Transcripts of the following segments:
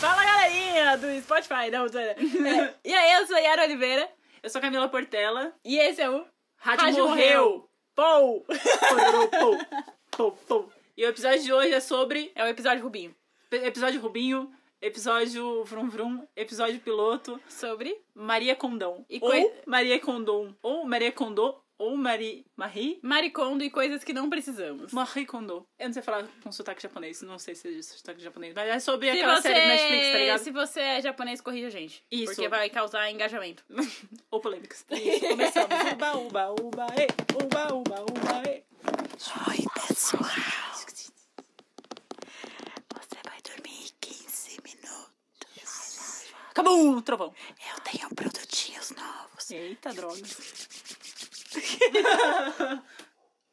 Fala galerinha do Spotify, não. É, e aí, eu sou Yara Oliveira Eu sou Camila Portela. e esse é o Rádio, Rádio morreu. Pou! Pou, pou, pou. E o episódio de hoje é sobre É o episódio Rubinho. episódio Rubinho, episódio Vrum Vrum, episódio piloto, Sobre Maria Condão. E ou coi- Maria Condom. Ou Maria Condô. Ou Marie... Marie? Maricondo e coisas que não precisamos. Marie Kondo. Eu não sei falar com sotaque japonês, não sei se é sotaque japonês, mas é sobre Se aquela você, série do Netflix, tá ligado? se você é japonês, corrija a gente. Isso. Porque vai causar engajamento. Ou polêmicas. Isso, começamos. Uba, uba, uba, e. Uba, uba, uba, e. Oi, pessoal. Você vai dormir 15 minutos. Acabou o trovão. Eu tenho produtinhos novos. Eita, droga.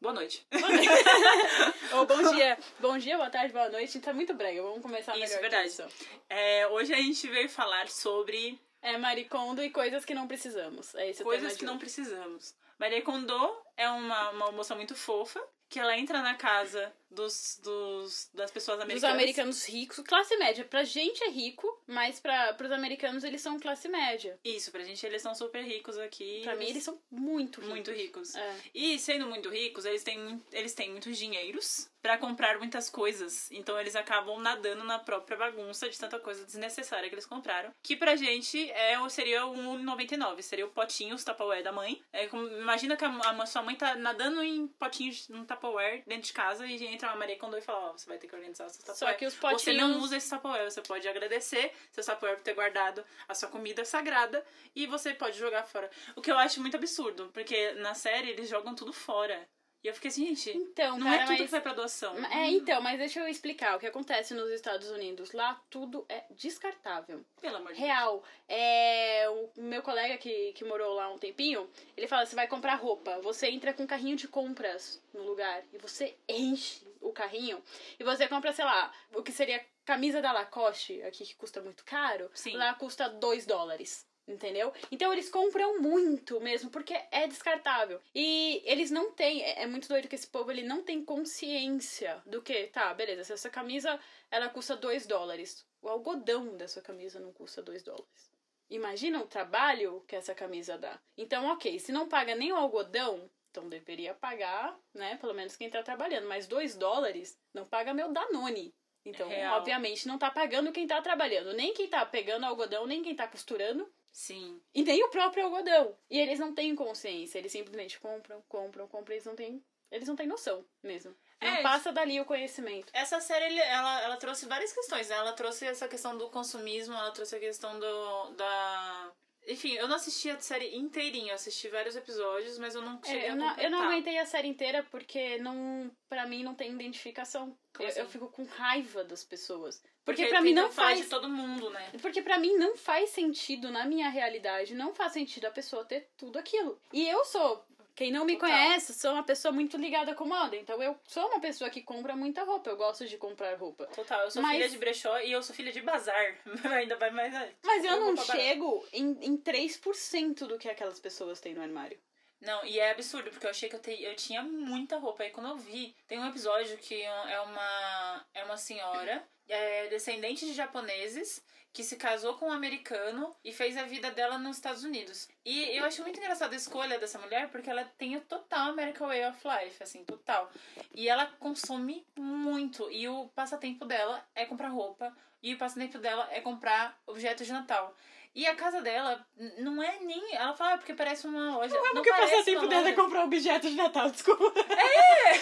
Boa noite. Ou bom dia. Bom dia, boa tarde, boa noite. Tá muito brega. Vamos começar Isso, melhor. verdade. isso. É, hoje a gente veio falar sobre É maricondo e coisas que não precisamos. É esse coisas que não precisamos. Maria Kondo é uma, uma moça muito fofa, que ela entra na casa dos, dos, das pessoas Dos americanas. americanos ricos, classe média. Pra gente é rico, mas pra, pros americanos eles são classe média. Isso, pra gente eles são super ricos aqui. Pra mim eles são muito ricos. muito ricos. É. E sendo muito ricos, eles têm, eles têm muitos dinheiros pra comprar muitas coisas. Então eles acabam nadando na própria bagunça de tanta coisa desnecessária que eles compraram. Que pra gente é, o- seria o 1,99. Seria o potinho, os Tupperware da mãe. É como- imagina que a, a sua mãe tá nadando em potinhos, num Tupperware dentro de casa e entra uma Maria Kondo e fala, ó, você vai ter que organizar seus Tupperware. Só que os Você não potinhos- usa esse Tupperware, você pode agradecer seu Tupperware por ter guardado a sua comida sagrada e você pode jogar fora. O que eu acho muito absurdo, porque na série eles jogam tudo fora. E eu fiquei assim, gente, Então, não cara, é tudo mas... que vai pra doação. É, então, mas deixa eu explicar o que acontece nos Estados Unidos. Lá tudo é descartável. Pelo amor de Real. É, o meu colega que, que morou lá um tempinho, ele fala: você vai comprar roupa, você entra com um carrinho de compras no lugar e você enche o carrinho e você compra, sei lá, o que seria camisa da Lacoste, aqui que custa muito caro, Sim. lá custa 2 dólares. Entendeu? Então eles compram muito mesmo, porque é descartável. E eles não têm. É é muito doido que esse povo ele não tem consciência do que, tá, beleza, se essa camisa ela custa 2 dólares. O algodão dessa camisa não custa 2 dólares. Imagina o trabalho que essa camisa dá. Então, ok, se não paga nem o algodão, então deveria pagar, né? Pelo menos quem tá trabalhando. Mas 2 dólares não paga meu Danone. Então, Real. obviamente, não tá pagando quem tá trabalhando. Nem quem tá pegando algodão, nem quem tá costurando. Sim. E nem o próprio algodão. E eles não têm consciência. Eles simplesmente compram, compram, compram. Eles não têm, eles não têm noção mesmo. Não É, passa dali o conhecimento. Essa série, ela, ela trouxe várias questões, né? Ela trouxe essa questão do consumismo, ela trouxe a questão do, da... Enfim, eu não assisti a série inteirinha, eu assisti vários episódios, mas eu não cheguei É, eu, a não, eu não aguentei a série inteira porque não, para mim não tem identificação. Eu, assim? eu fico com raiva das pessoas. Porque, Porque pra mim não faz. de todo mundo, né? Porque pra mim não faz sentido na minha realidade, não faz sentido a pessoa ter tudo aquilo. E eu sou, quem não me Total. conhece, sou uma pessoa muito ligada com moda. Então eu sou uma pessoa que compra muita roupa, eu gosto de comprar roupa. Total, eu sou Mas- filha de brechó e eu sou filha de bazar. Ainda vai mais... Mas eu não roupa barata. chego em, em 3% do que aquelas pessoas têm no armário. Não, e é absurdo, porque eu achei que eu, te, eu tinha muita roupa. Aí quando eu vi, tem um episódio que é uma, é uma senhora, é, descendente de japoneses, que se casou com um americano e fez a vida dela nos Estados Unidos. E eu acho muito engraçada a escolha dessa mulher, porque ela tem o total American Way of Life, assim, total. E ela consome muito. E o passatempo dela é comprar roupa, e o passatempo dela é comprar objetos de Natal. E a casa dela não é nem. Ela fala, ah, porque parece uma loja. Não, Porque o passatempo dela é comprar objetos de Natal, desculpa. É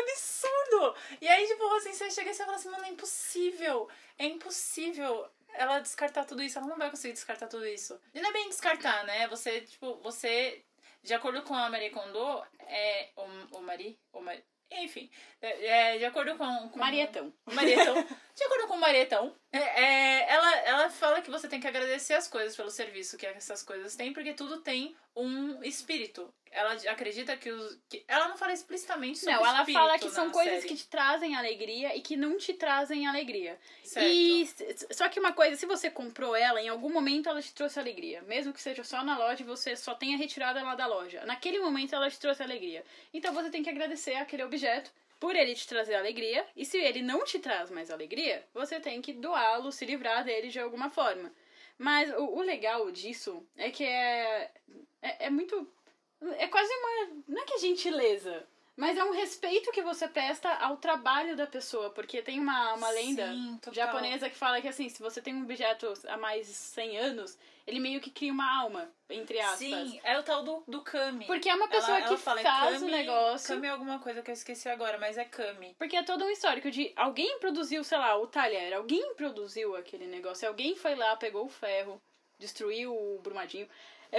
absurdo! E aí, tipo, assim, você chega e você fala assim, mano, é impossível. É impossível ela descartar tudo isso. Ela não vai conseguir descartar tudo isso. E não é bem descartar, né? Você, tipo, você. De acordo com a Marie Kondo, é. O, o Marie? O Marie. Enfim, é, é, de acordo com. com Marietão. Marietão. De acordo com o Marietão, é, é, ela, ela fala que você tem que agradecer as coisas pelo serviço que essas coisas têm, porque tudo tem um espírito. Ela acredita que os. Que, ela não fala explicitamente sobre Não, ela espírito fala que são coisas série. que te trazem alegria e que não te trazem alegria. Certo. E só que uma coisa, se você comprou ela, em algum momento ela te trouxe alegria. Mesmo que seja só na loja e você só tenha retirado ela da loja. Naquele momento ela te trouxe alegria. Então você tem que agradecer aquele objeto por ele te trazer alegria. E se ele não te traz mais alegria, você tem que doá-lo, se livrar dele de alguma forma. Mas o, o legal disso é que é, é, é muito. É quase uma. Não é que é gentileza. Mas é um respeito que você presta ao trabalho da pessoa, porque tem uma, uma lenda Sim, japonesa que fala que assim, se você tem um objeto há mais de 100 anos, ele meio que cria uma alma, entre aspas. Sim, é o tal do, do Kami. Porque é uma pessoa ela, que ela fala, é faz Kami, o negócio. Kami é alguma coisa que eu esqueci agora, mas é Kami. Porque é todo um histórico de alguém produziu, sei lá, o talher, alguém produziu aquele negócio, alguém foi lá, pegou o ferro, destruiu o brumadinho,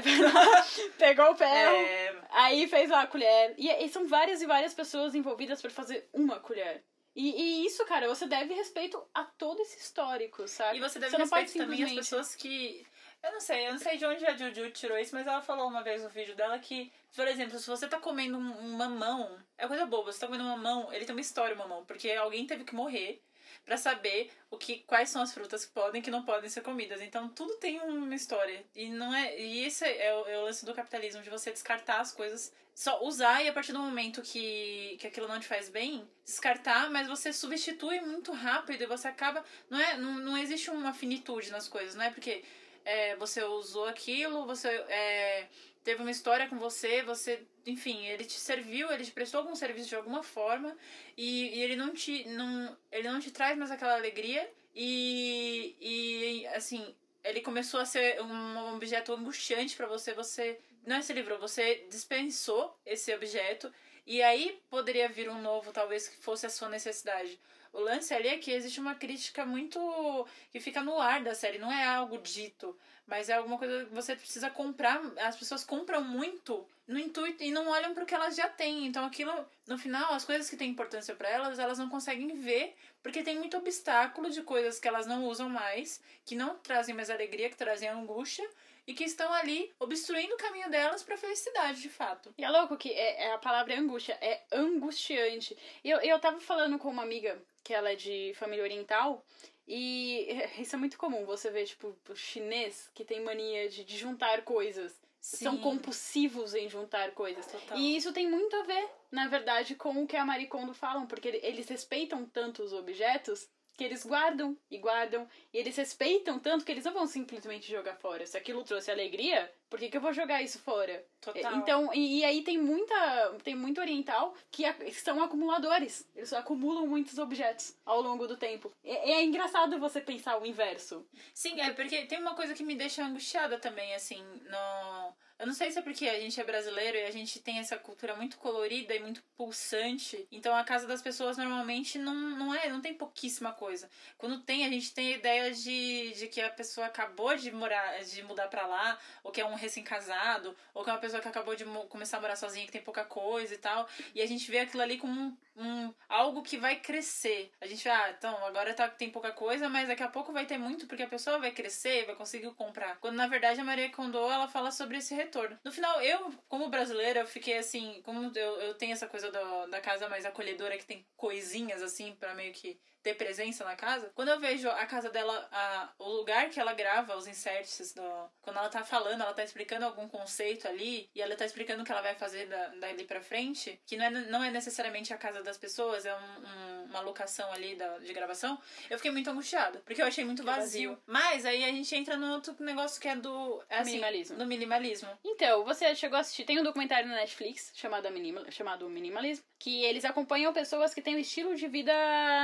pegou o ferro, É, aí fez lá a colher. E, e são várias e várias pessoas envolvidas pra fazer uma colher. E, e isso, cara, você deve respeito a todo esse histórico, sabe? E você deve não pode respeitar também as simplesmente- pessoas que. Eu não sei, eu não sei de onde a Juju tirou isso, mas ela falou uma vez no vídeo dela que, por exemplo, se você tá comendo um, um mamão, é coisa boba, você tá comendo um mamão, ele tem uma história, o mamão, porque alguém teve que morrer pra saber o que quais são as frutas que podem e que não podem ser comidas. Então tudo tem uma história. E não é. E esse é o, é o lance do capitalismo, de você descartar as coisas. Só usar e a partir do momento que, que aquilo não te faz bem, descartar, mas você substitui muito rápido e você acaba. Não, é, não, não existe uma finitude nas coisas, não é porque é, você usou aquilo, você é, teve uma história com você, você, enfim, ele te serviu, ele te prestou algum serviço de alguma forma e, e ele não te não, ele não te traz mais aquela alegria e, e assim, ele começou a ser um objeto angustiante pra você, você não se livrou, você dispensou esse objeto e aí poderia vir um novo, talvez que fosse a sua necessidade. O lance ali é que existe uma crítica muito. que fica no ar da série, não é algo dito, mas é alguma coisa que você precisa comprar. As pessoas compram muito no intuito e não olham para o que elas já têm. Então aquilo, no final, as coisas que têm importância para elas, elas não conseguem ver, porque tem muito obstáculo de coisas que elas não usam mais, que não trazem mais alegria, que trazem angústia. E que estão ali obstruindo o caminho delas pra felicidade, de fato. E é louco que é, é a palavra é angústia, é angustiante. Eu, eu tava falando com uma amiga que ela é de família oriental. E isso é muito comum, você vê, tipo, o chinês que tem mania de, de juntar coisas. São Sim. compulsivos em juntar coisas. Total. E isso tem muito a ver, na verdade, com o que a Marie Kondo falam, porque ele- eles respeitam tanto os objetos que eles guardam e guardam. E eles respeitam tanto que eles não vão simplesmente jogar fora. Se aquilo trouxe alegria, por que, que eu vou jogar isso fora? Total. Então, e, e aí tem muita. Tem muito oriental que a- são acumuladores. Eles acumulam muitos objetos ao longo do tempo. É, é engraçado você pensar o inverso. Sim, é porque tem uma coisa que me deixa angustiada também, assim, no... Eu não sei se é porque a gente é brasileiro e a gente tem essa cultura muito colorida e muito pulsante. Então a casa das pessoas normalmente não, não é, não tem pouquíssima coisa. Quando tem, a gente tem a ideia de, de que a pessoa acabou de morar, de mudar pra lá, ou que é um recém-casado, ou que é uma pessoa que acabou de começar a morar sozinha, que tem pouca coisa e tal. E a gente vê aquilo ali como um, um algo que vai crescer. A gente ah, então agora tá, tem pouca coisa, mas daqui a pouco vai ter muito porque a pessoa vai crescer, vai conseguir comprar. Quando na verdade a Maria Kondo ela fala sobre esse retorno. No final, eu, como brasileira, eu fiquei assim, como eu, eu tenho essa coisa do, da casa mais acolhedora que tem coisinhas assim pra meio que ter presença na casa. Quando eu vejo a casa dela, a, o lugar que ela grava os inserts, do, quando ela tá falando, ela tá explicando algum conceito ali, e ela tá explicando o que ela vai fazer da, dali pra frente, que não é, não é necessariamente a casa das pessoas, é um, um- uma locação ali da, de gravação, eu fiquei muito angustiada, porque eu achei muito vazio. vazio. Mas aí a gente entra no outro negócio que é do... É assim, Minimalismo. Do minimalismo. Então, você chegou a assistir. Tem um documentário na Netflix chamado, Minimal, chamado Minimalismo, que eles acompanham pessoas que têm um estilo de vida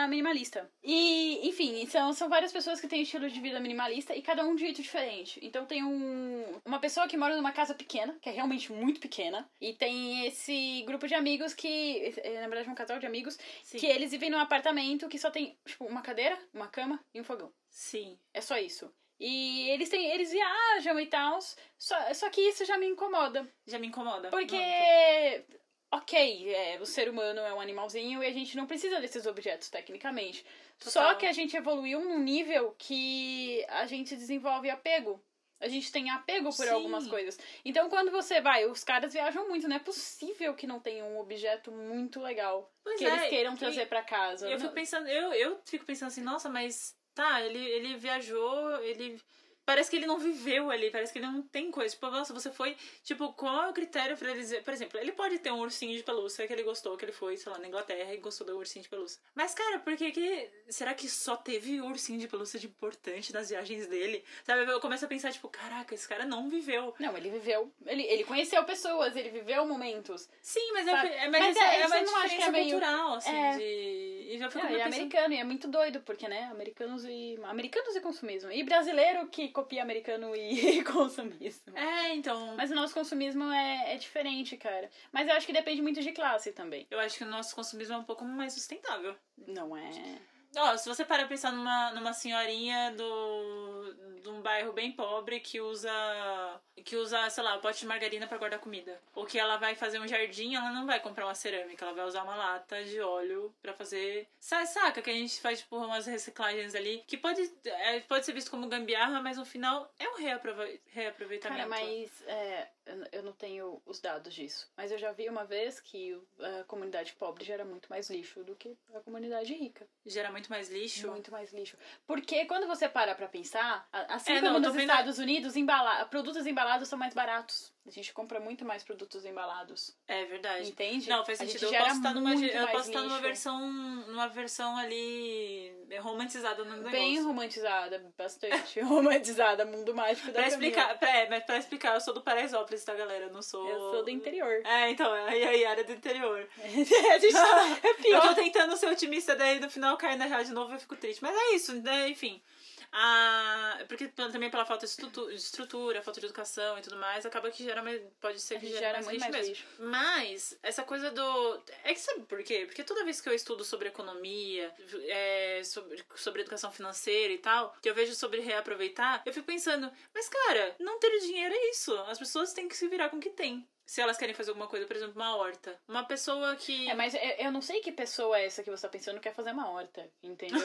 minimalista. E, enfim, são, são várias pessoas que têm estilo de vida minimalista e cada um de um jeito diferente. Então tem um, uma pessoa que mora numa casa pequena, que é realmente muito pequena, e tem esse grupo de amigos que, é, na verdade, um casal de amigos, Sim. que eles vivem num apartamento que só tem, tipo, uma cadeira, uma cama e um fogão. Sim. É só isso. E eles têm, eles viajam e tal, só, só que isso já me incomoda. Já me incomoda. Porque, muito. Ok, é, o ser humano é um animalzinho e a gente não precisa desses objetos, tecnicamente. Total. Só que a gente evoluiu num nível que a gente desenvolve apego A gente tem apego por Sim. algumas coisas. Então, quando você vai, os caras viajam muito, não é possível que não tenha um objeto muito legal Pois que é, eles queiram e- trazer pra casa. Eu fico pensando, eu, eu fico pensando assim, nossa, mas tá, ele, ele viajou, ele. Parece que ele não viveu ali, parece que ele não tem coisa. Tipo, nossa, você foi. Tipo, qual é o critério pra ele dizer. Por exemplo, ele pode ter um ursinho de pelúcia que ele gostou, que ele foi, sei lá, na Inglaterra e gostou do ursinho de pelúcia. Mas, cara, por que que. Será que só teve ursinho de pelúcia de importante nas viagens dele? Sabe? Eu começo a pensar, tipo, caraca, esse cara não viveu. Não, ele viveu. Ele, ele conheceu pessoas, ele viveu momentos. Sim, mas, Sabe? é, é, mas Mas é, é, é uma que diferença é meio- cultural, assim, É. de. E já fico Não, ele é pensando- americano e é muito doido, porque, né? Americanos e. Americanos e consumismo. E brasileiro que copia americano e consumismo. É, então. Mas o nosso consumismo é, é diferente, cara. Mas eu acho que depende muito de classe também. Eu acho que o nosso consumismo é um pouco mais sustentável. Não é. Ó, se você parar pra pensar numa, numa senhorinha do, bairro bem pobre que usa, que usa, sei lá, um pote de margarina pra guardar comida. Ou que ela vai fazer um jardim, ela não vai comprar uma cerâmica, ela vai usar uma lata de óleo pra fazer... Sa- Saca que a gente faz, tipo, umas reciclagens ali, que pode, é, pode ser visto como gambiarra, mas no final é um reaprova- reaproveitamento. Cara, mas é, eu- não tenho os dados disso. Mas eu já vi uma vez que a comunidade pobre gera muito mais lixo do que a comunidade rica. Gera muito mais lixo. Muito mais lixo. Porque quando você para pra pensar, assim É, como não, nos vendo- Estados Unidos, embala... produtos embalados são mais baratos. A gente compra muito mais produtos embalados. É verdade. Entende? Não, faz A sentido. Eu posso estar numa, eu posso estar numa versão, numa versão ali romantizada no negócio. Bem romantizada, bastante romantizada, mundo mágico da Pra explicar, pra, é, mas pra explicar, eu sou do Paraisópolis, tá, galera? Eu não sou. Eu sou do interior. É, então, a Yara é do interior. a gente é Eu pior. tô tentando ser otimista, daí no final cai na real de novo e eu fico triste. Mas é isso, né? Enfim. Ah, porque também pela falta de estrutura, falta de educação e tudo mais, acaba que gera mais, pode ser A que gere gera mais muito mais mesmo. lixo. Mas, essa coisa do. É que sabe por quê? Porque toda vez que eu estudo sobre economia, é, sobre, sobre educação financeira e tal, que eu vejo sobre reaproveitar, eu fico pensando, mas cara, não ter dinheiro é isso. As pessoas têm que se virar com o que tem. Se elas querem fazer alguma coisa, por exemplo, uma horta. Uma pessoa que. É, mas eu eu não sei que pessoa é essa que você tá pensando que quer fazer uma horta, entendeu?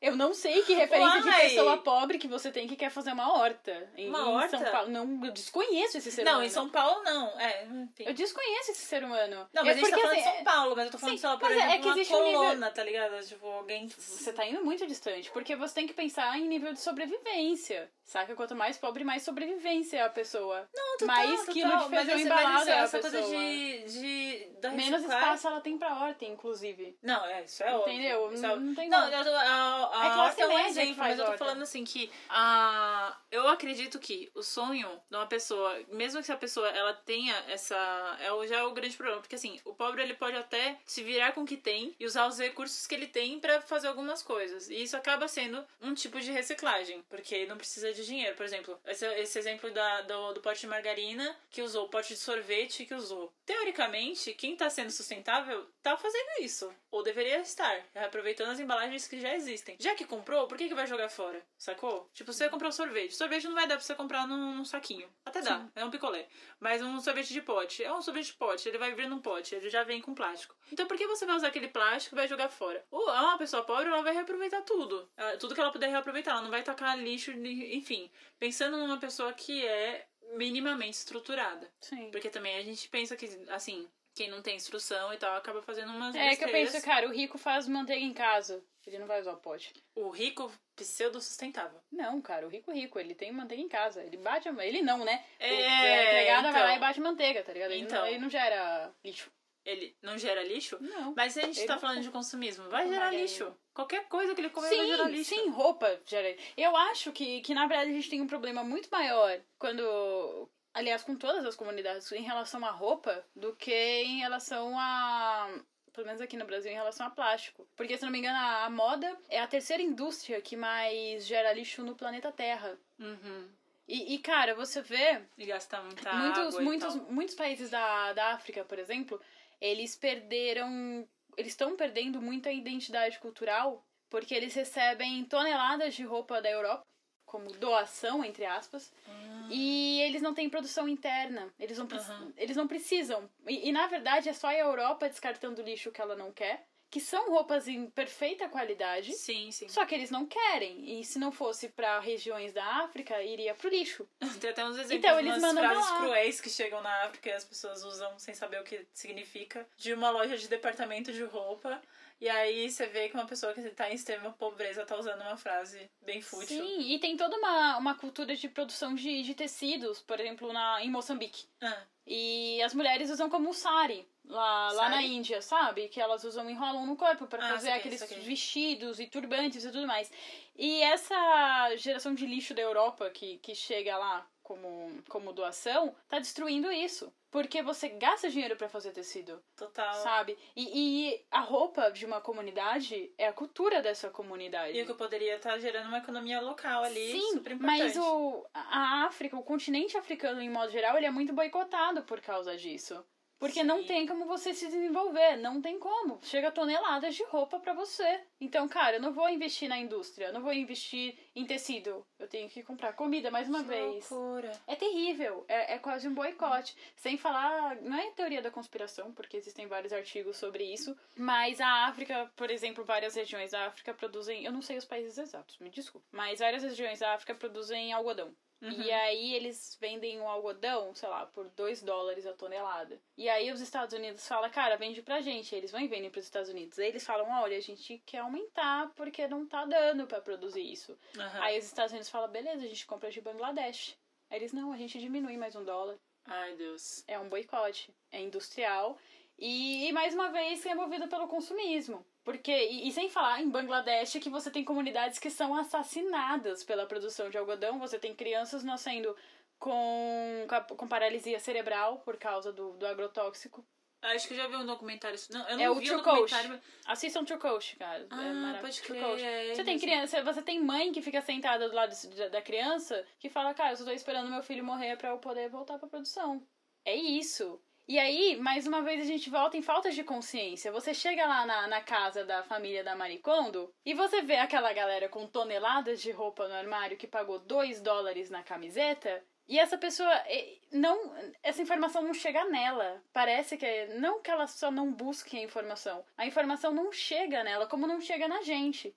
eu não sei que referência de Uai! pessoa pobre que você tem que quer fazer uma horta. Em, Uma em horta? São Paulo. Não, eu desconheço esse ser Não, humano. em São Paulo não. É, enfim. Eu desconheço esse ser humano. Não, mas é a gente tá porque, falando de assim, São Paulo, mas eu tô falando, sim, sei lá, por é- é exemplo, que uma existe um nível- colona, tá ligado? Tipo, alguém... Você tá indo muito distante, porque você tem que pensar em nível de sobrevivência. Saca? Quanto mais pobre, mais sobrevivência a pessoa. Não, total, mais total, quilo de feijão embalado isso, é a essa coisa de, de Menos espaço ela tem pra horta, inclusive. Não, é, isso é óbvio. Entendeu? Isso é Não- não tem Não, eu tô- a, a, É classe horta é um que exemplo, mas eu tô falando assim que a, eu acredito que o sonho de uma pessoa, mesmo que a pessoa ela tenha essa, é o- já é o grande problema, porque assim, o pobre ele pode até se virar com o que tem e usar os recursos que ele tem pra fazer algumas coisas. E isso acaba sendo um tipo de reciclagem, porque não precisa de dinheiro. Por exemplo, esse, esse exemplo da, do, do pote de margarina que usou, o pote de sorvete que usou. Teoricamente, quem tá sendo sustentável tá fazendo isso. Ou deveria estar, aproveitando as embalagens que já existem. Já que comprou, por que, que vai jogar fora? Sacou? Tipo, você comprou sorvete. Sorvete não vai dar pra você comprar num, num saquinho. Até dá, Sim. é um picolé. Mas um sorvete de pote. É um sorvete de pote, ele vai vir num pote, ele já vem com plástico. Então por que você vai usar aquele plástico e vai jogar fora? Ou é uma pessoa pobre, ela vai reaproveitar tudo. Ela- Tudo que ela puder reaproveitar. Ela não vai tacar lixo, enfim. Pensando numa pessoa que é minimamente estruturada. Sim. Porque também a gente pensa que, assim, quem não tem instrução e tal acaba fazendo umas É que eu besteiras. penso, cara, o rico faz manteiga em casa. Ele não vai usar o pote. O rico pseudo-sustentável. Não, cara, o rico rico, ele tem manteiga em casa. Ele bate a... Ele não, né? O- É, a empregada vai então. lá e bate manteiga, tá ligado? Ele, Então. não, ele não gera lixo. Ele não gera lixo? Não. Mas se a gente Ele tá falando de consumismo, vai gerar lixo. Qualquer coisa que ele comer vai gerar Sim, lixo. sim, roupa gera. Eu acho que, que, na verdade, a gente tem um problema muito maior quando. Aliás, com todas as comunidades, em relação à roupa, do que em relação a. Pelo menos aqui no Brasil, em relação a plástico. Porque, se não me engano, a, moda é a terceira indústria que mais gera lixo no planeta Terra. Uhum. E, e, cara, você vê E gastar muita muitos, água muitos, muitos países da, da África, por exemplo, eles perderam. Eles estão perdendo muita identidade cultural porque eles recebem toneladas de roupa da Europa, como doação, entre aspas, Ah. e eles não têm produção interna. Eles não, Aham. eles não precisam. E, e, na verdade é só a Europa descartando lixo que ela não quer. Que são roupas em perfeita qualidade. Sim, sim. Só que eles não querem. E se não fosse para regiões da África, iria pro lixo. Tem até uns exemplos Então, eles mandam frases lá. cruéis que chegam na África e as pessoas usam sem saber o que significa. De uma loja de departamento de roupa. E aí você vê que uma pessoa que tá em extrema pobreza tá usando uma frase bem fútil. Sim, e tem toda uma, uma cultura de produção de, de tecidos, por exemplo, na, em Moçambique. Ah, E as mulheres usam como sari lá, lá na Sari? Índia, sabe? Que elas usam enrolam no corpo para Ah, fazer aqueles vestidos e turbantes e tudo mais. E essa geração de lixo da Europa que, que chega lá como, como doação tá destruindo isso. Porque você gasta dinheiro para fazer tecido, total. sabe? E, e a roupa de uma comunidade é a cultura dessa comunidade. E o que poderia estar gerando uma economia local ali, Sim, super importante. mas o, a África, o continente africano em modo geral, ele é muito boicotado por causa disso. Porque não Sim. tem como você se desenvolver, não tem como. Chega toneladas de roupa pra você. Então, cara, eu não vou investir na indústria, eu não vou investir em tecido. Eu tenho que comprar comida mais uma Que vez. loucura. É terrível, é, é quase um boicote. Sem falar, não é teoria da conspiração, porque existem vários artigos sobre isso, mas a África, por exemplo, várias regiões da África produzem, eu não sei os países exatos, me desculpe, mas várias regiões da África produzem algodão. Uhum. E aí eles vendem o algodão, sei lá, por 2 dólares a tonelada. E aí os Estados Unidos falam, cara, vende pra gente. Eles vão e vendem pros Estados Unidos. Aí eles falam, olha, a gente quer aumentar porque não tá dando pra produzir isso. Aham. Aí os Estados Unidos falam, beleza, a gente compra de Bangladesh. Aí eles, não, a gente diminui mais um dólar. Ai, Deus. É um boicote. É industrial. E, e, mais uma vez é movido pelo consumismo. Porque, e, e sem falar em Bangladesh que você tem comunidades que são assassinadas pela produção de algodão. Você tem crianças nascendo com, com paralisia cerebral por causa do, do agrotóxico. Acho que eu já vi um documentário. Não, eu não É o vi True o documentário. Coast. Assistam True Coast, cara. é Ah, maravilhoso. pode crer. É Você tem criança, você tem mãe que fica sentada do lado da- da criança que fala, cara, eu só tô esperando meu filho morrer pra eu poder voltar pra produção. É isso. E aí, mais uma vez, a gente volta em falta de consciência. Você chega lá na, na casa da família da Maricondo e você vê aquela galera com toneladas de roupa no armário que pagou 2 dólares na camiseta. E essa pessoa eh, não. Essa informação não chega nela. Parece que. é- Não que ela só não busque a informação. A informação não chega nela, como não chega na gente.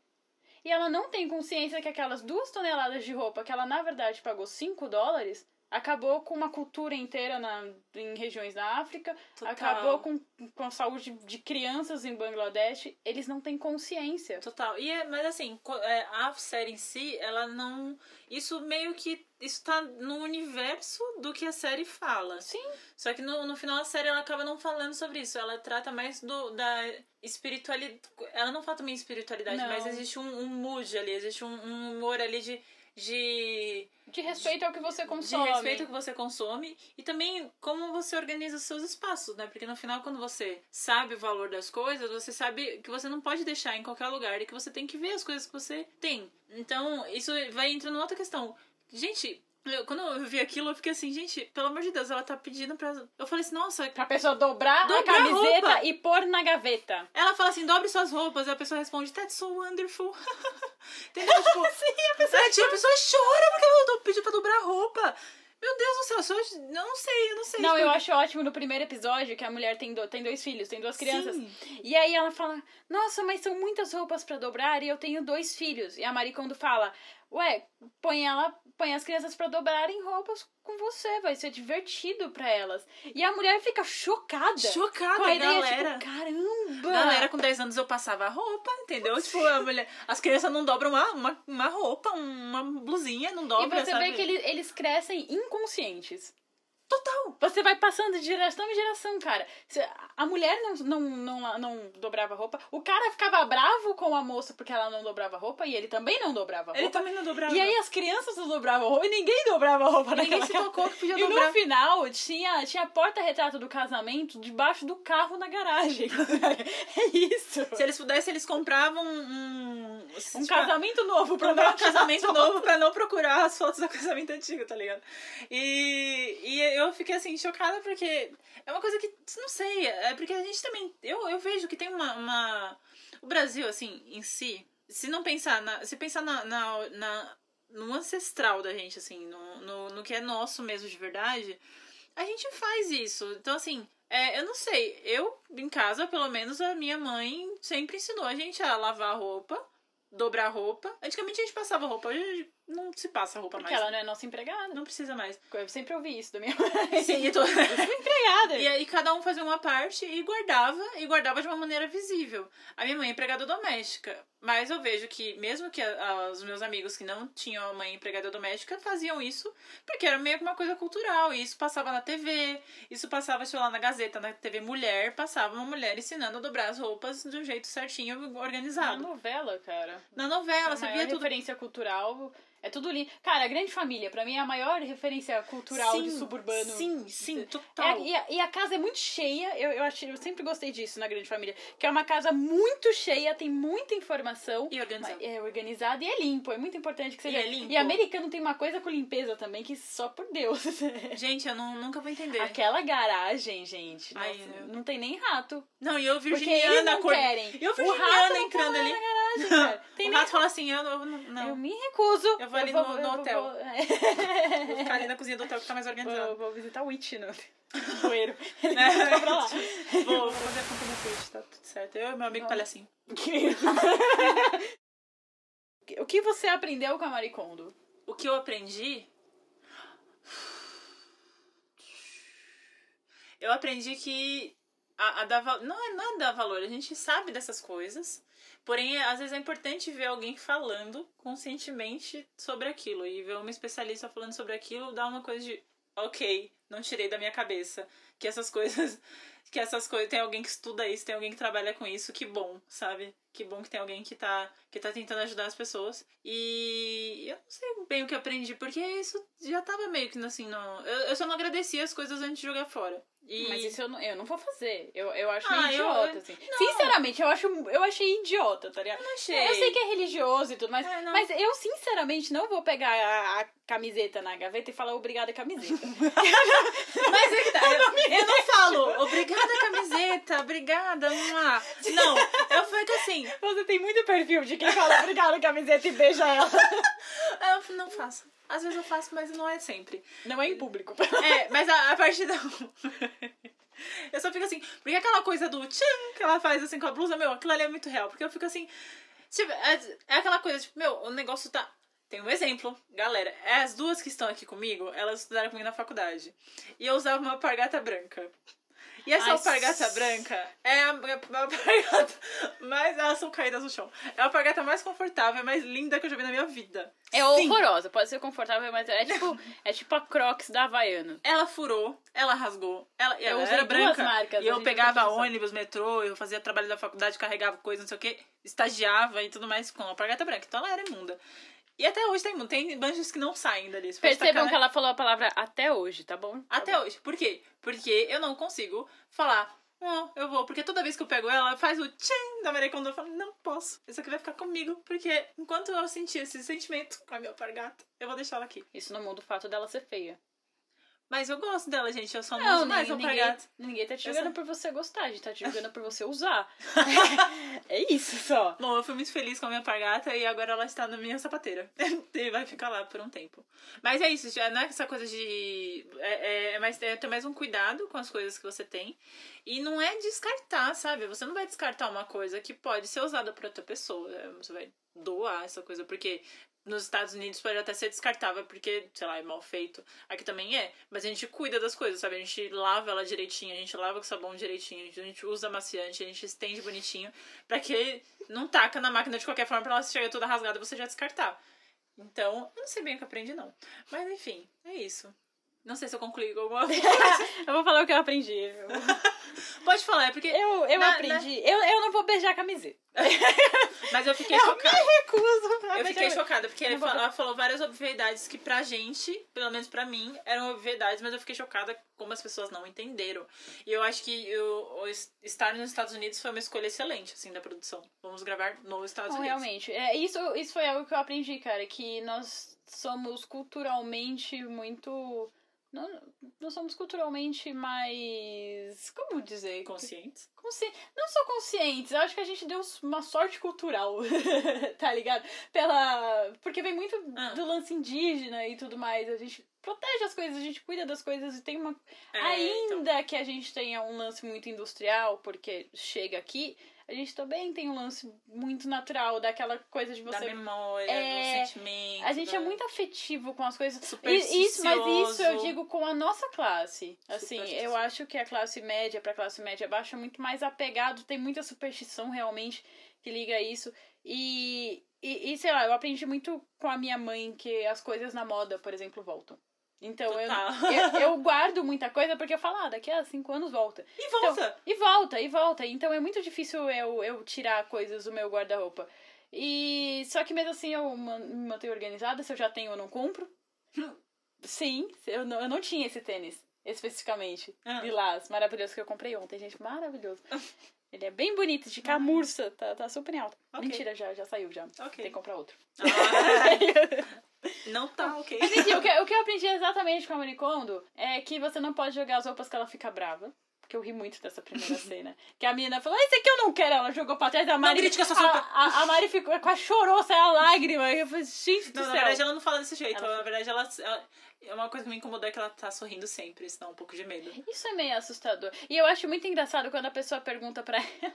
E ela não tem consciência que aquelas duas toneladas de roupa que ela na verdade pagou 5 dólares acabou com uma cultura inteira na, em regiões da África, Total. acabou com, com a saúde de crianças em Bangladesh. Eles não têm consciência. Total. E é, mas assim, é, a série em si, ela não. Isso meio que. Isso tá no universo do que a série fala. Sim. Só que no, no final a série ela acaba não falando sobre isso. Ela trata mais do, da espiritualidade. Ela não fala também espiritualidade, Não. mas existe um, um mood ali, existe um, um humor ali de. De De respeito ao que você de consome. respeito ao que você consome e também como você organiza os seus espaços, né? Porque no final, quando você sabe o valor das coisas, você sabe que você não pode deixar em qualquer lugar e que você tem que ver as coisas que você tem. Então, isso vai entrando em outra questão. Gente, eu- quando eu vi aquilo, eu fiquei assim, gente, pelo amor de Deus, ela tá pedindo pra. Eu falei assim, nossa. Pra pessoa dobrar, Dobrar a camiseta roupa. e pôr na gaveta. Ela fala assim, dobre suas roupas, e a pessoa responde, that's so wonderful. Entendeu? Tipo, Sim, a pessoa, a pessoa chora porque ela do- pediu pra dobrar a roupa. Meu Deus do céu, eu, eu não sei, eu não sei. Não, eu explicar. acho ótimo no primeiro episódio que a mulher tem, do- tem dois filhos, tem duas crianças. Sim. E aí ela fala: Nossa, mas são muitas roupas pra dobrar e eu tenho dois filhos. E a Maricondo fala: Ué, põe ela, põe as crianças pra dobrarem roupas com você, vai ser divertido pra elas. E a mulher fica chocada. Chocada, com a ideia, galera. tipo, caramba! Galera, com 10 anos eu passava a roupa, entendeu? Tipo, a mulher, as crianças não dobram uma, uma, uma roupa, uma blusinha, não E dobra, você sabe? vê que eles, eles crescem inconscientes. Total. Você vai passando de geração em geração, cara. A mulher não, não, não, não dobrava roupa. O cara ficava bravo com a moça porque ela não dobrava roupa e ele também não dobrava roupa. Ele também não dobrava. E aí as crianças não dobravam roupa e ninguém dobrava roupa Ninguém se casa. tocou que podia E dobrar. no final tinha, tinha porta-retrato do casamento debaixo do carro na garagem. é isso. Se eles pudessem, eles compravam um... Um casamento novo pra um não tirar casamento novo pra não procurar as fotos do casamento antigo, tá ligado? E, e eu fiquei assim, chocada porque é uma coisa que, não sei, é porque a gente também. Eu, eu vejo que tem uma, uma. O Brasil, assim, em si, se não pensar na. Se pensar na, na, na- no ancestral da gente, assim, no, no, no que é nosso mesmo de verdade, a gente faz isso. Então, assim, É, eu não sei. Eu, em casa, pelo menos, a minha mãe sempre ensinou a gente a lavar roupa, dobrar roupa. Antigamente a gente passava roupa, hoje não se passa roupa Porque mais. ela não é nossa empregada. Não precisa mais. Eu sempre ouvi isso da minha mãe. Sim, e, to- empregada. e aí cada um fazia uma parte e guardava, e guardava de uma maneira visível. A minha mãe é empregada doméstica, mas eu vejo que, mesmo que a- a- os meus amigos que não tinham a mãe empregada doméstica faziam isso porque era meio que uma coisa cultural, e isso passava na TV, isso passava, sei lá, na Gazeta, na TV Mulher, passava uma mulher ensinando a dobrar as roupas de um jeito certinho, Na organizado. novela, cara. Na novela, a você via tudo. referência cultural. É tudo lindo. Cara, a Grande Família, pra mim, é a maior referência cultural de Sim, suburbano. Sim, sim, É, total. e, a, e a casa é muito cheia, eu, eu, achei, eu sempre gostei disso na Grande Família. Que é uma casa muito cheia, tem muita informação. E organizado. É organizado e é limpo, é muito importante que seja. E é limpo. E americano tem uma coisa com limpeza também que só por Deus. Gente, eu não, nunca vou entender. Aquela garagem, gente, Ai, nossa, eu- não tem nem rato. Não, e eu, Porque Virginiana, não cor... querem. E eu, Virginiana não entrando ali. na garagem, cara. Tem o nem... rato fala assim, eu não. não. Eu me recuso. Eu vou ali vou- no- eu no vou- hotel. vou- Vou ficar ali na cozinha do hotel que tá mais Vou, organizado. vou visitar o Witch bueiro. Ele É. Vou, vou fazer a conta no Twitch, tá tudo certo. Eu e meu amigo Não. palhacinho. O que você aprendeu com a Maricondo? O que eu aprendi. Eu aprendi que a, a dar não, é, não é dar valor, a gente sabe dessas coisas. Porém, às vezes é importante ver alguém falando conscientemente sobre aquilo. E ver uma especialista falando sobre aquilo dá uma coisa de ok, não tirei da minha cabeça. Que essas coisas. Que essas coisas. Tem alguém que estuda isso, tem alguém que trabalha com isso, que bom, sabe? Que bom que tem alguém que tá, que tá tentando ajudar as pessoas. E eu não sei bem o que aprendi, porque isso já tava meio que assim, não. Eu, eu só não agradeci as coisas antes de jogar fora. E... Mas isso eu não, eu não vou fazer. Eu, eu acho Ah, meio eu- idiota, assim. Sinceramente, eu, acho, eu achei idiota, tá ligado? não achei. Eu sei que é religioso e tudo, mas, É, não. mas eu sinceramente não vou pegar a, a camiseta na gaveta e falar obrigada camiseta. Mas é que tá. Eu, eu não falo, obrigada, camiseta, obrigada, mua. Não, eu fico assim, Você tem muito perfil de quem fala obrigada camiseta e beija ela. eu não faço. Às vezes eu faço, mas não é sempre. Não é em público. É, mas a, a partir da. Eu só fico assim, porque aquela coisa do tchan que ela faz assim com a blusa, meu, aquilo ali é muito real. Porque eu fico assim. Tipo, é, é aquela coisa, tipo, meu, o negócio tá. Tem um exemplo, galera. É as duas que estão aqui comigo, elas estudaram comigo na faculdade. E eu usava uma alpargata branca. E essa Ai, alpargata branca é a, a alpargata mais. Elas são caídas no chão. É a alpargata mais confortável, mais linda que eu já vi na minha vida. É Sim. horrorosa, pode ser confortável, mas é tipo, é tipo a Crocs da Havaiana. Ela furou, ela rasgou, ela, ela usei era duas branca. marcas, e eu pegava ônibus, metrô, eu fazia trabalho da faculdade, carregava coisa, não sei o que, estagiava e tudo mais com a alpargata branca. Então ela era imunda. E até hoje tem. Tem banjos que não saem dali. Percebam tacar- que ela falou a palavra até hoje, tá bom? Tá Até hoje. Por quê? Porque eu não consigo falar. Não, eu vou. Porque toda vez que eu pego ela, ela faz o tchan da Maria Kondo. Eu falo, não posso. Isso aqui vai ficar comigo. Porque enquanto eu sentir esse sentimento com a minha alpargata, eu vou deixar ela aqui. Isso não muda o fato dela ser feia. Mas eu gosto dela, gente. Eu só não, Não, uso mais ninguém, ninguém, ninguém tá te julgando só- por você gostar, a gente tá te julgando por você usar. é isso só. Bom, eu fui muito feliz com a minha alpargata e agora ela está na minha sapateira. e vai ficar lá por um tempo. Mas é isso, já não é essa coisa de. É, é, é mais, é ter mais um cuidado com as coisas que você tem. E não é descartar, sabe? Você não vai descartar uma coisa que pode ser usada por outra pessoa. Você vai doar essa coisa, porque nos Estados Unidos pode até ser descartável, porque, sei lá, é mal feito. Aqui também é. Mas a gente cuida das coisas, sabe? A gente lava ela direitinho, a gente lava com sabão direitinho, a gente, usa amaciante, a gente estende bonitinho, pra que não taca na máquina de qualquer forma pra ela chegar toda rasgada e você já descartar. Então, eu não sei bem o que aprendi, não. Mas enfim, é isso. Não sei se eu concluí com alguma coisa. Eu vou falar o que eu aprendi. Eu, Pode falar, é porque. eu, eu Na- aprendi. Eu, eu não vou beijar a camiseta. Mas eu fiquei Eu chocada. me recuso. Eu fiquei chocada, porque Eu ele não vou- ela falou várias obviedades que pra gente, pelo menos pra mim, eram obviedades, mas eu fiquei chocada como as pessoas não entenderam. E eu acho que es- estar nos Estados Unidos foi uma escolha excelente, assim, da produção. Vamos gravar nos Estados Não, Unidos. realmente. É, isso, isso foi algo que eu aprendi, cara, que nós somos culturalmente muito. Não, nós somos culturalmente mais. Como dizer? Conscientes. Consci... Não só conscientes, eu acho que a gente deu uma sorte cultural, tá ligado? Pela. Porque vem muito Ah. do lance indígena e tudo mais. A gente protege as coisas, a gente cuida das coisas e tem uma. É, Ainda então. que a gente tenha um lance muito industrial, porque chega aqui, a gente também tem um lance muito natural, daquela coisa de Da você. memória, É, do sentimento. A gente da... é muito afetivo com as coisas. E- Isso, mas isso eu digo com a nossa classe. Assim, eu acho que a classe média pra classe média baixa é muito mais apegado, tem muita superstição realmente que liga a isso. E, e, e, sei lá, eu aprendi muito com a minha mãe que as coisas na moda, por exemplo, voltam. Então eu, eu, eu guardo muita coisa porque eu falo, ah, daqui a cinco anos volta. E volta! E volta, e volta. Então é muito difícil eu, eu tirar coisas do meu guarda-roupa. E só que mesmo assim eu me mantenho organizada, se eu já tenho eu não compro. Sim, eu não, eu não tinha esse tênis, especificamente. Ah. Lilás, maravilhoso que eu comprei ontem, gente, maravilhoso. Ele é bem bonito, de camurça, tá, tá super em alta. Ok. Mentira, já, já saiu já. Ok. Tem que comprar outro. Ah, não tá ok. Mas enfim, o que, o que eu aprendi exatamente com a Maricondo é que você não pode jogar as roupas que ela fica brava. Porque eu ri muito dessa primeira cena. Que a menina falou, esse aqui eu não quero. Ela jogou pra trás da Mari. essa a, a, a Mari ficou, quase chorou, saiu a lágrima. E eu falei, gente do Não, na céu. verdade ela não fala desse jeito. Ela- Na verdade ela, ela- É uma coisa que me incomodou é que ela tá sorrindo sempre. Isso dá um pouco de medo. Isso é meio assustador. E eu acho muito engraçado quando a pessoa pergunta pra ela.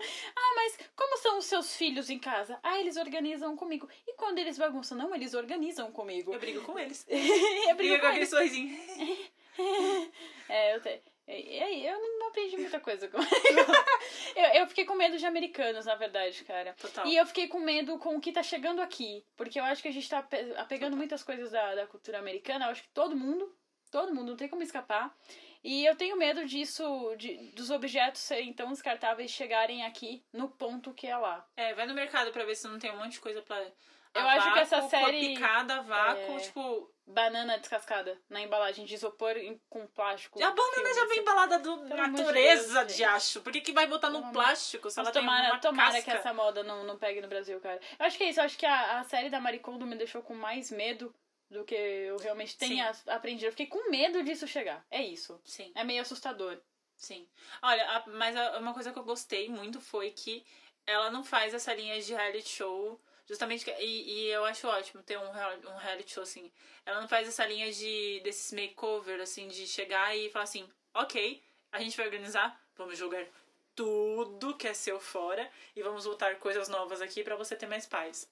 Ah, mas como são os seus filhos em casa? Ah, eles organizam comigo. E quando eles bagunçam? Não, eles organizam comigo. Eu brigo com eles. eu brigo Brigo com eles. sorrisinho. É, eu. E aí, eu não aprendi muita coisa com eu, eu fiquei com medo de americanos, na verdade, cara. Total. E eu fiquei com medo com o que tá chegando aqui. Porque eu acho que a gente tá pe- apegando muitas coisas da, da cultura americana. Eu acho que todo mundo, todo mundo, não tem como escapar. E eu tenho medo disso, de, dos objetos serem tão descartáveis chegarem aqui no ponto que é lá. É, vai no mercado pra ver se não tem um monte de coisa pra. a Eu acho que essa vácuo, série- picada, vácuo, é, tipo. Banana descascada na embalagem de isopor com plástico. A banana filme, já vem assim. embalada do Pelo amor de natureza Deus, de acho. Por que, que vai botar Pelo no amor- plástico se ela tem tomara, uma tomara casca? que essa moda não, não pegue no Brasil, cara. Eu acho que é isso. Eu acho que a, a série da Maricondo me deixou com mais medo do que eu realmente tenha aprendido. Eu fiquei com medo disso chegar. É isso. Sim, É meio assustador. sim. Olha, a- mas a- uma coisa que eu gostei muito foi que ela não faz essa linha de reality show. Justamente, e, e eu acho ótimo ter um, um reality show assim. Ela não faz essa linha de desses makeover, assim, de chegar e falar assim, ok, a gente vai organizar, vamos jogar tudo que é seu fora e vamos botar coisas novas aqui pra você ter mais paz.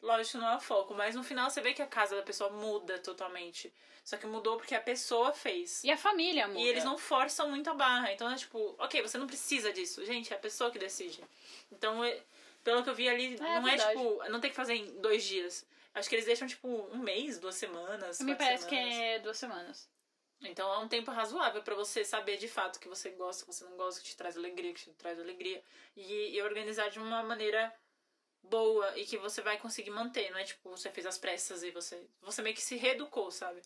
Lógico, não é o foco, mas no final você vê que a casa da pessoa muda totalmente. Só que mudou porque a pessoa fez. E a família muda. E eles não forçam muito a barra. Então é tipo, ok, você não precisa disso. Gente, é a pessoa que decide. Então, é- pelo que eu vi ali, não é verdade. tipo, não tem que fazer em dois dias. Acho que eles deixam tipo um mês, duas semanas. Me parece que semanas. é duas semanas. Então é um tempo razoável pra você saber de fato que você gosta, que você não gosta, que te traz alegria, que te traz alegria. E, e organizar de uma maneira boa e que você vai conseguir manter. Não é tipo, você fez as pressas e você. Você meio que se reeducou, sabe?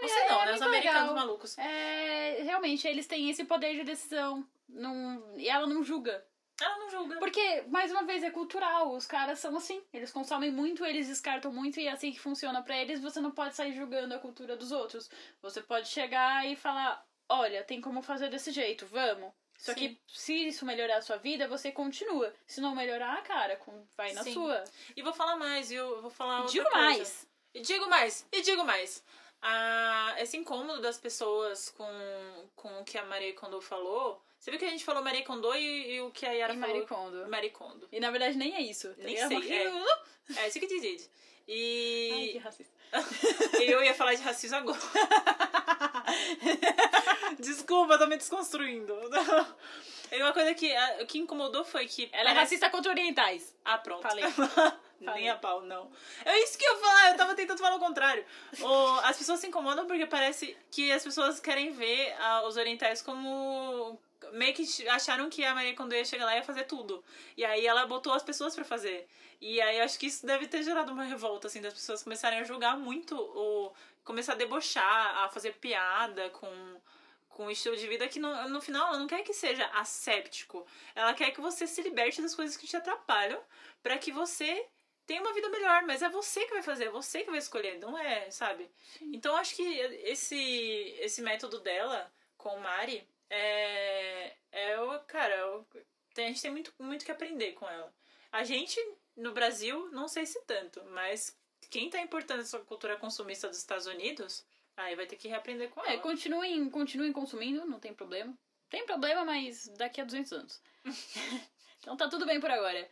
Você É, não, é né? Os americanos legal. malucos. É, realmente, eles têm esse poder de decisão. Não, e ela não julga. Ela não julga. Porque, mais uma vez, é cultural. Os caras são assim. Eles consomem muito, eles descartam muito e é assim que funciona pra eles. Você não pode sair julgando a cultura dos outros. Você pode chegar e falar: olha, tem como fazer desse jeito, vamos. Só Sim. que se isso melhorar a sua vida, você continua. Se não melhorar, cara, vai na Sim. sua. E vou falar mais, viu? Eu vou falar outra Digo coisa. mais. E digo mais, e digo mais. Ah, esse incômodo das pessoas com, com o que a Maria Kondo falou. Você viu que a gente falou Maria Kondo e, e o que a Yara E falou? Marie Kondo. Marie Kondo. E na verdade nem é isso. Nem É sei, é. É isso que te diz. Ai, que E racista. eu ia falar de racismo agora. Desculpa, tô me desconstruindo. E uma coisa que, a- que incomodou foi que. Ela é racista contra orientais. Ah, pronto. Falei. Nem Falei. a pau, não. É isso que eu ia falar, eu tava tentando falar o contrário. O- as pessoas se incomodam porque parece que as pessoas querem ver ah, os orientais como. Meio que acharam que a Maria Kondo ia chegar lá e ia fazer tudo. E aí ela botou as pessoas pra fazer. E aí acho que isso deve ter gerado uma revolta, assim, das pessoas começarem a julgar muito, ou começar a debochar, a fazer piada com, com um estilo de vida que no, no final ela não quer que seja asséptico. Ela quer que você se liberte das coisas que te atrapalham pra que você tenha uma vida melhor, mas é você que vai fazer, é você que vai escolher, não é, sabe? Então acho que esse esse método dela com o Mari é é o cara, é a gente tem muito muito que aprender com ela. A gente no Brasil, não sei se tanto, mas quem tá importando essa cultura consumista dos Estados Unidos Aí vai ter que reaprender com É, ela. continuem, continuem consumindo, não tem problema. Tem problema, mas daqui a 200 anos. então tá tudo bem por agora.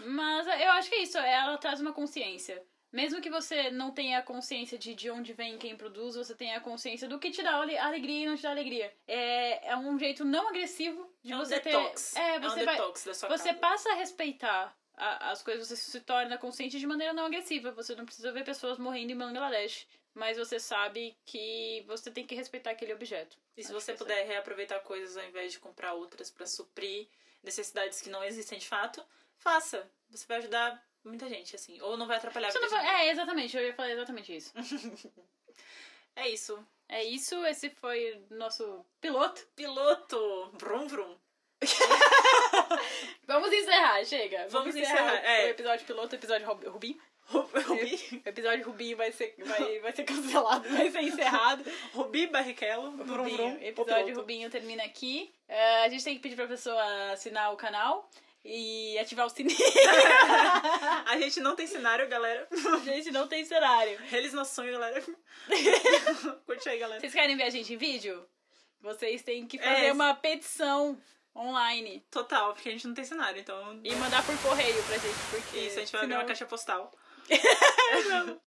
Mas eu acho que é isso, ela traz uma consciência. Mesmo que você não tenha consciência de, de onde vem quem produz, você tenha consciência do que te dá ale- alegria e não te dá alegria. É, é um jeito não agressivo de É um você detox. ter. É, um você vai. detox da sua Você casa. passa a respeitar a- as coisas, você se torna consciente de maneira não agressiva. Você não precisa ver pessoas morrendo em Bangladesh. Mas você sabe que você tem que respeitar aquele objeto. E se Acho você é- puder reaproveitar coisas ao invés de comprar outras pra suprir necessidades que não existem de fato, faça. Você vai ajudar muita gente, assim. Ou não vai atrapalhar Você não vai- É, exatamente, eu ia falar exatamente isso. É isso. É isso, esse foi o nosso piloto. Piloto! Vrum, vrum. Vamos encerrar, chega. Vamos encerrar, é. O episódio piloto, o episódio Rub- Rubim. Rubi, O episódio Rubim vai ser, vai, vai ser cancelado, vai ser encerrado. Rubi Barrichello. Rubinho. vrum. Episódio. Rubinho termina aqui. É, a gente tem que pedir pra pessoa assinar o canal e ativar o sininho. A gente não tem cenário, galera. a gente não tem cenário. Realize nosso sonho, galera. Curte aí, galera. Vocês querem ver a gente em vídeo? Vocês têm que fazer É. uma petição online Total, porque a gente não tem cenário, então. e mandar por correio pra gente, porque Isso, a gente vai abrir senão... uma caixa postal.